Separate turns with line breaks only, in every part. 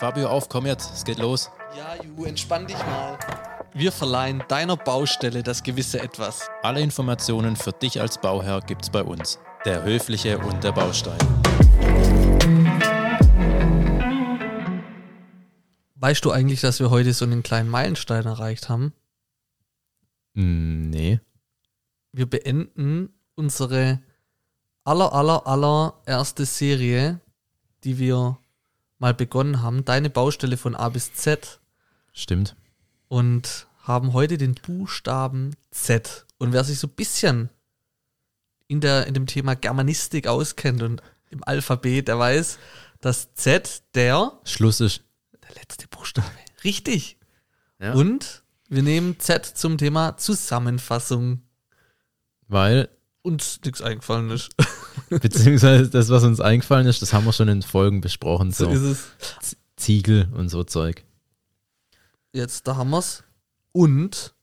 Fabio, auf, komm jetzt, es geht los.
Ja, Ju, entspann dich mal. Wir verleihen deiner Baustelle das gewisse Etwas.
Alle Informationen für dich als Bauherr gibt's bei uns. Der Höfliche und der Baustein.
Weißt du eigentlich, dass wir heute so einen kleinen Meilenstein erreicht haben?
Hm, nee.
Wir beenden unsere aller, aller, aller erste Serie, die wir mal begonnen haben, deine Baustelle von A bis Z
Stimmt.
und haben heute den Buchstaben Z. Und wer sich so ein bisschen in, der, in dem Thema Germanistik auskennt und im Alphabet, der weiß, dass Z der,
Schluss ist.
der letzte Buchstabe. Richtig.
Ja.
Und wir nehmen Z zum Thema Zusammenfassung.
Weil,
Uns nichts eingefallen ist.
beziehungsweise das, was uns eingefallen ist, das haben wir schon in Folgen besprochen.
So
So,
ist es.
Ziegel und so Zeug.
Jetzt, da haben wir's. Und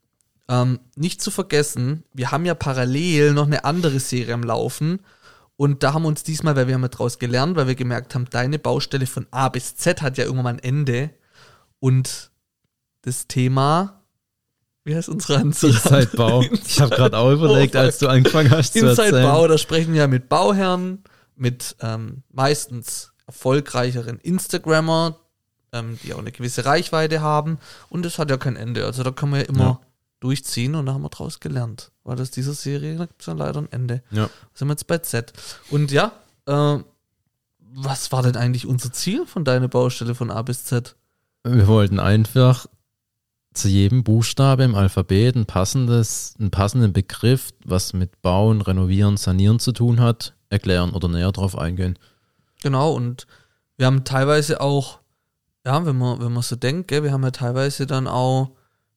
ähm, nicht zu vergessen, wir haben ja parallel noch eine andere Serie am Laufen. Und da haben wir uns diesmal, weil wir haben ja draus gelernt, weil wir gemerkt haben, deine Baustelle von A bis Z hat ja irgendwann mal ein Ende. Und das Thema, wie heißt unsere Anzahl?
Inside-Bau. Ich habe gerade auch überlegt, als du angefangen hast zu erzählen.
Inside-Bau, da sprechen wir ja mit Bauherren, mit ähm, meistens erfolgreicheren Instagrammer, ähm, die auch eine gewisse Reichweite haben. Und es hat ja kein Ende. Also da kann man ja immer
Ja.
durchziehen und da haben wir draus gelernt. Weil das dieser Serie, gibt es ja leider ein Ende.
Ja.
Sind wir jetzt bei Z. Und ja, äh, was war denn eigentlich unser Ziel von deiner Baustelle von A bis Z?
Wir wollten einfach zu jedem Buchstabe im Alphabet ein passendes, einen passenden Begriff, was mit Bauen, Renovieren, Sanieren zu tun hat, erklären oder näher drauf eingehen.
Genau, und wir haben teilweise auch, ja, wenn man, wenn man so denkt, gell, wir haben ja teilweise dann auch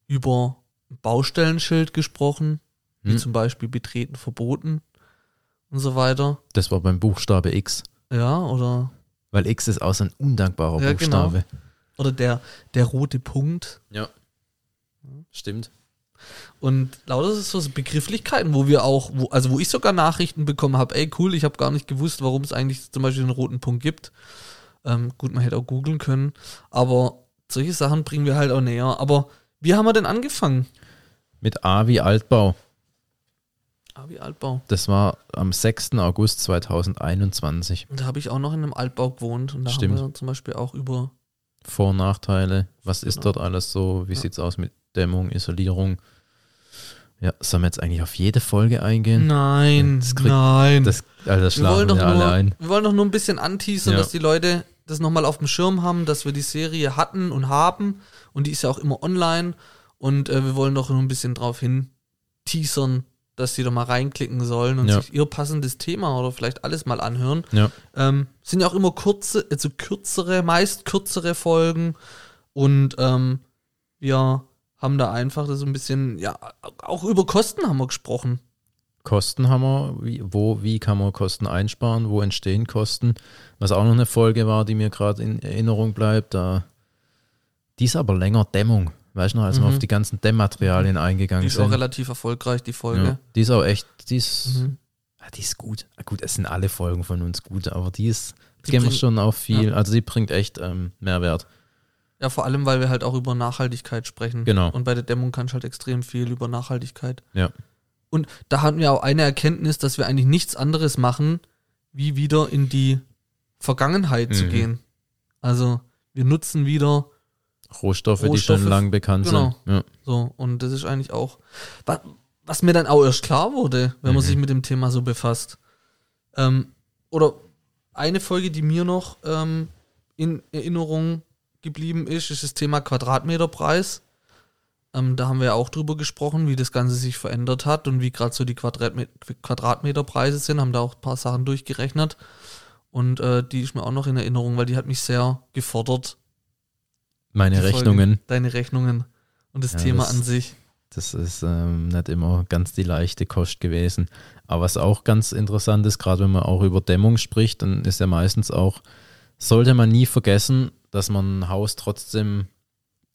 über Baustellenschild gesprochen, wie
Hm.
zum Beispiel betreten verboten und so weiter.
Das war beim Buchstabe X,
Ja, oder,
weil X ist auch so ein undankbarer
Ja, genau.
Buchstabe.
oder der, der rote Punkt.
Ja. Stimmt.
Und lauter so Begrifflichkeiten, wo wir auch, wo, also wo ich sogar Nachrichten bekommen habe, ey cool, ich habe gar nicht gewusst, warum es eigentlich zum Beispiel einen roten Punkt gibt. Ähm, gut, man hätte auch googeln können, aber solche Sachen bringen wir halt auch näher. Aber wie haben wir denn angefangen?
Mit A wie Altbau.
Ah, wie Altbau.
Das war am 6. August 2021.
Und da habe ich auch noch in einem Altbau gewohnt und da
Stimmt.
haben wir zum Beispiel auch über
Vor- und Nachteile. Was ist
Genau.
dort alles so? Wie
Ja.
sieht's aus mit Dämmung, Isolierung? Ja, sollen wir jetzt eigentlich auf jede Folge eingehen?
Nein,
Das kriegt-
nein.
Das, also das
wir, wollen doch
wir alle
nur,
ein.
wir wollen doch nur ein bisschen anteasern,
Ja.
dass die Leute das nochmal auf dem Schirm haben, dass wir die Serie hatten und haben und die ist ja auch immer online und äh, wir wollen doch nur ein bisschen drauf hin teasern, dass die doch mal reinklicken sollen und
Ja.
sich ihr passendes Thema oder vielleicht alles mal anhören.
Ja.
Ähm, sind ja auch immer kurze, also kürzere, meist kürzere Folgen und ähm, wir haben da einfach so ein bisschen, ja, auch über Kosten haben wir gesprochen.
Kosten haben wir, wie, wo, wie kann man Kosten einsparen, wo entstehen Kosten. Was auch noch eine Folge war, die mir gerade in Erinnerung bleibt, da, die ist aber länger Dämmung, weißt du noch, als wir
Mhm.
auf die ganzen Dämmmaterialien
Die
eingegangen
ist auch
sind.
relativ erfolgreich, die Folge.
Ja, die ist auch echt, die ist,
Mhm.
ja, die ist gut. Ah, Gut, es sind alle Folgen von uns gut, aber die ist,
Die
die wir
bringt-
schon auf viel,
Ja.
also die bringt echt ähm, Mehrwert.
Ja, vor allem, weil wir halt auch über Nachhaltigkeit sprechen.
Genau.
Und bei der Dämmung kannst du halt extrem viel über Nachhaltigkeit.
Ja.
Und da hatten wir auch eine Erkenntnis, dass wir eigentlich nichts anderes machen, wie wieder in die Vergangenheit zu
Mhm.
gehen. Also wir nutzen wieder
Rohstoffe, die
Rohstoffe,
schon lang bekannt
genau.
sind. Ja.
so. Und das ist eigentlich auch, was, was mir dann auch erst klar wurde, wenn man
Mhm.
sich mit dem Thema so befasst. Ähm, oder eine Folge, die mir noch ähm, in Erinnerung geblieben ist, ist das Thema Quadratmeterpreis. Ähm, da haben wir ja auch drüber gesprochen, wie das Ganze sich verändert hat und wie gerade so die Quadratme Quadratmeterpreise sind, haben da auch ein paar Sachen durchgerechnet. Und äh, die ist mir auch noch in Erinnerung, weil die hat mich sehr gefordert.
Meine
die Folge.
Rechnungen,
Deine Rechnungen und das
Ja,
Thema
das-
an sich.
das ist ähm, nicht immer ganz die leichte Kost gewesen. Aber was auch ganz interessant ist, gerade wenn man auch über Dämmung spricht, dann ist ja meistens auch, sollte man nie vergessen, dass man ein Haus trotzdem,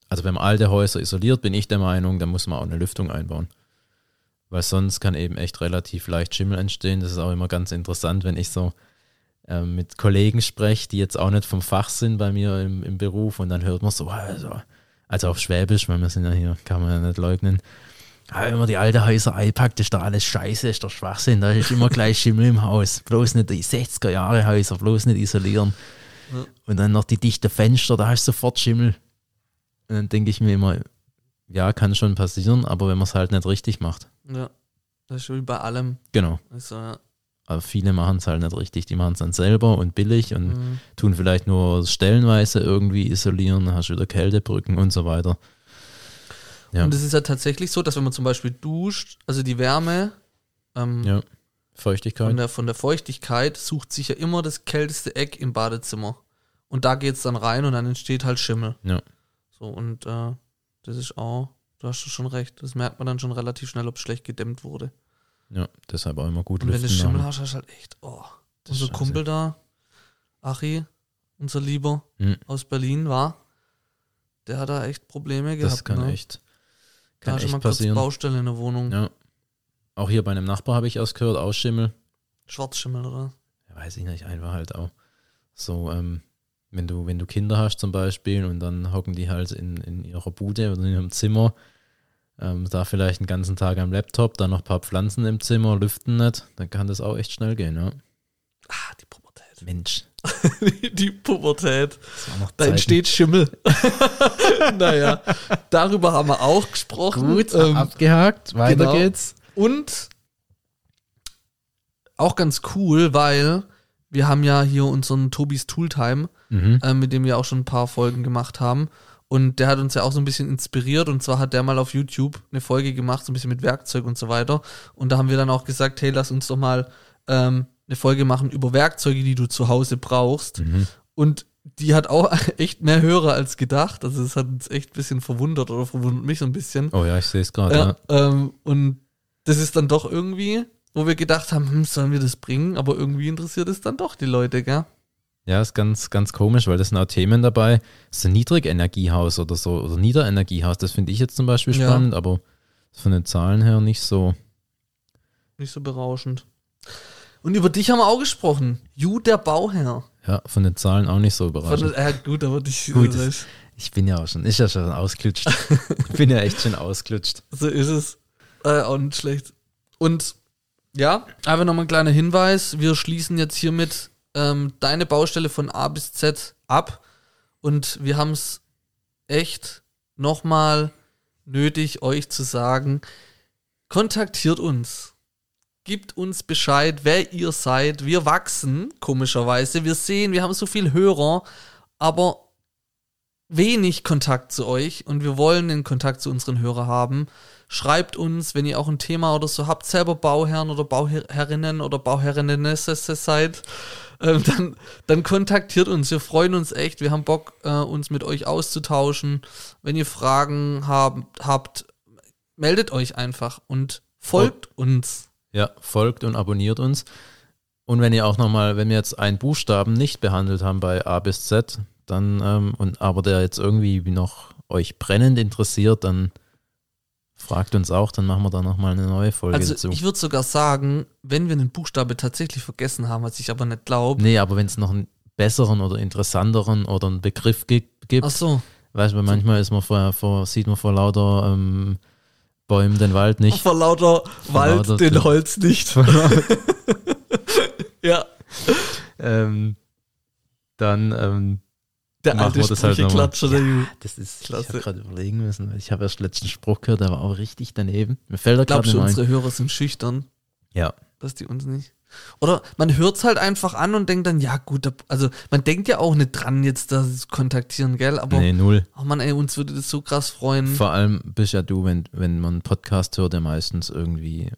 also wenn man alte Häuser isoliert, bin ich der Meinung, da muss man auch eine Lüftung einbauen. Weil sonst kann eben echt relativ leicht Schimmel entstehen. Das ist auch immer ganz interessant, wenn ich so ähm, mit Kollegen spreche, die jetzt auch nicht vom Fach sind bei mir im, im Beruf und dann hört man so, also, also auf Schwäbisch, weil wir sind ja hier, kann man ja nicht leugnen. Aber wenn man die alte Häuser einpackt, ist da alles scheiße, ist doch Schwachsinn, da ist immer gleich Schimmel im Haus. Bloß nicht die 60er Jahre Häuser, bloß nicht isolieren.
Ja.
Und dann noch die dichten Fenster, da hast du sofort Schimmel. Und dann denke ich mir immer, ja, kann schon passieren, aber wenn man es halt nicht richtig macht.
Ja. Das ist wie bei allem.
Genau.
Also, ja.
Aber viele machen es halt nicht richtig. Die machen es dann selber und billig und
Mhm.
tun vielleicht nur stellenweise irgendwie isolieren, dann hast du wieder Kältebrücken und so weiter. Ja.
Und es ist ja tatsächlich so, dass wenn man zum Beispiel duscht, also die Wärme ähm,
Ja.
Von,
Feuchtigkeit.
der, von der Feuchtigkeit sucht sich ja immer das kälteste Eck im Badezimmer. Und da geht es dann rein und dann entsteht halt Schimmel.
Ja.
So, und äh, das ist auch, du hast schon recht, das merkt man dann schon relativ schnell, ob es schlecht gedämmt wurde.
Ja, deshalb auch immer gut
Und wenn du. Schimmel hast, hast du halt echt, oh.
Das
Unser. Kumpel da, Achi, unser Lieber
Mhm.
aus Berlin war, der hat da echt Probleme gehabt.
Das kann
ne?
echt,
da
kann
hast du mal
echt
kurz
passieren.
Baustelle in der Wohnung.
Ja. Auch hier bei einem Nachbar habe ich erst gehört, Ausschimmel.
Schwarzschimmel, oder?
Ja, weiß ich nicht, einfach halt auch so, ähm, wenn du, wenn du Kinder hast zum Beispiel und dann hocken die halt in, in ihrer Bude oder in ihrem Zimmer, ähm, da vielleicht den ganzen Tag am Laptop, dann noch ein paar Pflanzen im Zimmer, lüften nicht, dann kann das auch echt schnell gehen, ja.
Ah, die Pubertät.
Mensch,
die Pubertät.
war noch
Da entsteht Schimmel. naja, darüber haben wir auch gesprochen.
Gut,
Ähm,
abgehakt, weiter
genau.
geht's.
Und auch ganz cool, weil wir haben ja hier unseren Tobis Tooltime,
Mhm.
äh, mit dem wir auch schon ein paar Folgen gemacht haben. Und der hat uns ja auch so ein bisschen inspiriert. Und zwar hat der mal auf YouTube eine Folge gemacht, so ein bisschen mit Werkzeug und so weiter. Und da haben wir dann auch gesagt, hey, lass uns doch mal ähm, eine Folge machen über Werkzeuge, die du zu Hause brauchst.
Mhm.
Und die hat auch echt mehr Hörer als gedacht. Also es hat uns echt ein bisschen verwundert oder verwundert mich so ein bisschen.
Oh ja, ich sehe es gerade,
Ja,
ja.
ähm, und das ist dann doch irgendwie, wo wir gedacht haben, hm, sollen wir das bringen? Aber irgendwie interessiert es dann doch die Leute, gell?
Ja, ist ganz, ganz komisch, weil das sind auch Themen dabei. So Niedrigenergiehaus oder so, oder Niederenergiehaus, das finde ich jetzt zum Beispiel
Ja.
spannend, aber von den Zahlen her nicht so.
Nicht so berauschend. Und über dich haben wir auch gesprochen. Ju, der Bauherr.
Ja, von den Zahlen auch nicht so
Von,
überraschend.
äh, gut, aber dich,
Gut,
so,
das- Ich bin ja auch schon, ist ja schon ausgelutscht. ich bin ja echt schon ausgelutscht.
so ist es. Äh, auch nicht schlecht. Und ja, einfach nochmal ein kleiner Hinweis. Wir schließen jetzt hiermit ähm, deine Baustelle von A bis Z ab. Und wir haben es echt nochmal nötig, euch zu sagen, kontaktiert uns. Gibt uns Bescheid, wer ihr seid. Wir wachsen, komischerweise. Wir sehen, wir haben so viel Hörer, aber wenig Kontakt zu euch und wir wollen den Kontakt zu unseren Hörern haben. Schreibt uns, wenn ihr auch ein Thema oder so habt, selber Bauherren oder Bauherrinnen oder Bauherrinnen seid, ähm, dann, dann kontaktiert uns. Wir freuen uns echt. Wir haben Bock, äh, uns mit euch auszutauschen. Wenn ihr Fragen habt, habt meldet euch einfach und folgt uns.
Ja, folgt und abonniert uns. Und wenn ihr auch nochmal, wenn wir jetzt einen Buchstaben nicht behandelt haben bei A bis Z, dann, ähm, und aber der jetzt irgendwie noch euch brennend interessiert, dann fragt uns auch, dann machen wir da nochmal eine neue Folge
Also
dazu.
ich würde sogar sagen, wenn wir einen Buchstabe tatsächlich vergessen haben, was ich aber nicht glaube.
Nee, aber wenn es noch einen besseren oder interessanteren oder einen Begriff gibt,
Ach so.
weißt du, manchmal ist man vor, vor, sieht man vor lauter ähm, Bäumen den Wald nicht.
Vor lauter Wald
lauter-
den Holz nicht. ja,
ähm, dann, ähm,
der alte
das halt.
Sprücheklatscher, der Ju.
das ist, ich
Klasse.
habe gerade überlegen müssen, weil ich habe erst letzten Spruch gehört, der war auch richtig daneben. Mir fällt er gerade
Glaubst du, unsere Hörer sind schüchtern,
Ja,
dass die uns nicht. Oder man hört es halt einfach an und denkt dann, ja gut, also man denkt ja auch nicht dran, jetzt das kontaktieren, gell? Aber,
nee, null.
oh Mann, ey, uns würde das so krass freuen.
Vor allem bist ja du, wenn, wenn man einen Podcast hört, der meistens irgendwie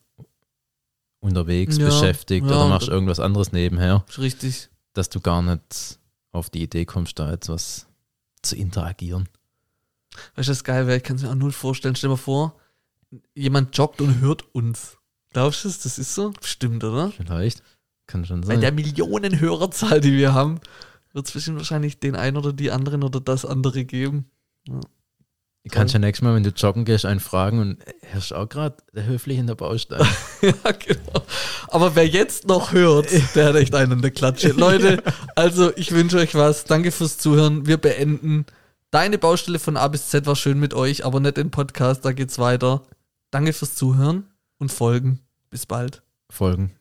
unterwegs
Ja,
beschäftigt
ja,
oder machst irgendwas anderes nebenher,
Richtig.
dass du gar nicht auf die Idee kommst, da etwas zu interagieren.
Weißt du, das ist geil wäre? Ich kann es mir auch null vorstellen. Stell dir mal vor, jemand joggt und hört uns. Glaubst du, das ist so? Stimmt, oder?
Vielleicht. Kann schon
Bei
sein.
der Millionen Hörerzahl, die wir haben, wird es bestimmt wahrscheinlich den einen oder die anderen oder das andere geben. Ja.
Du kannst ja nächstes Mal, wenn du joggen gehst, einen fragen und herrscht auch gerade der Höflich in der Baustelle.
ja, genau. Aber wer jetzt noch hört, der hat echt einen in der Klatsche. Leute, also ich wünsche euch was. Danke fürs Zuhören. Wir beenden. Deine Baustelle von A bis Z war schön mit euch, aber nicht im Podcast. Da geht's weiter. Danke fürs Zuhören und Folgen. Bis bald.
Folgen.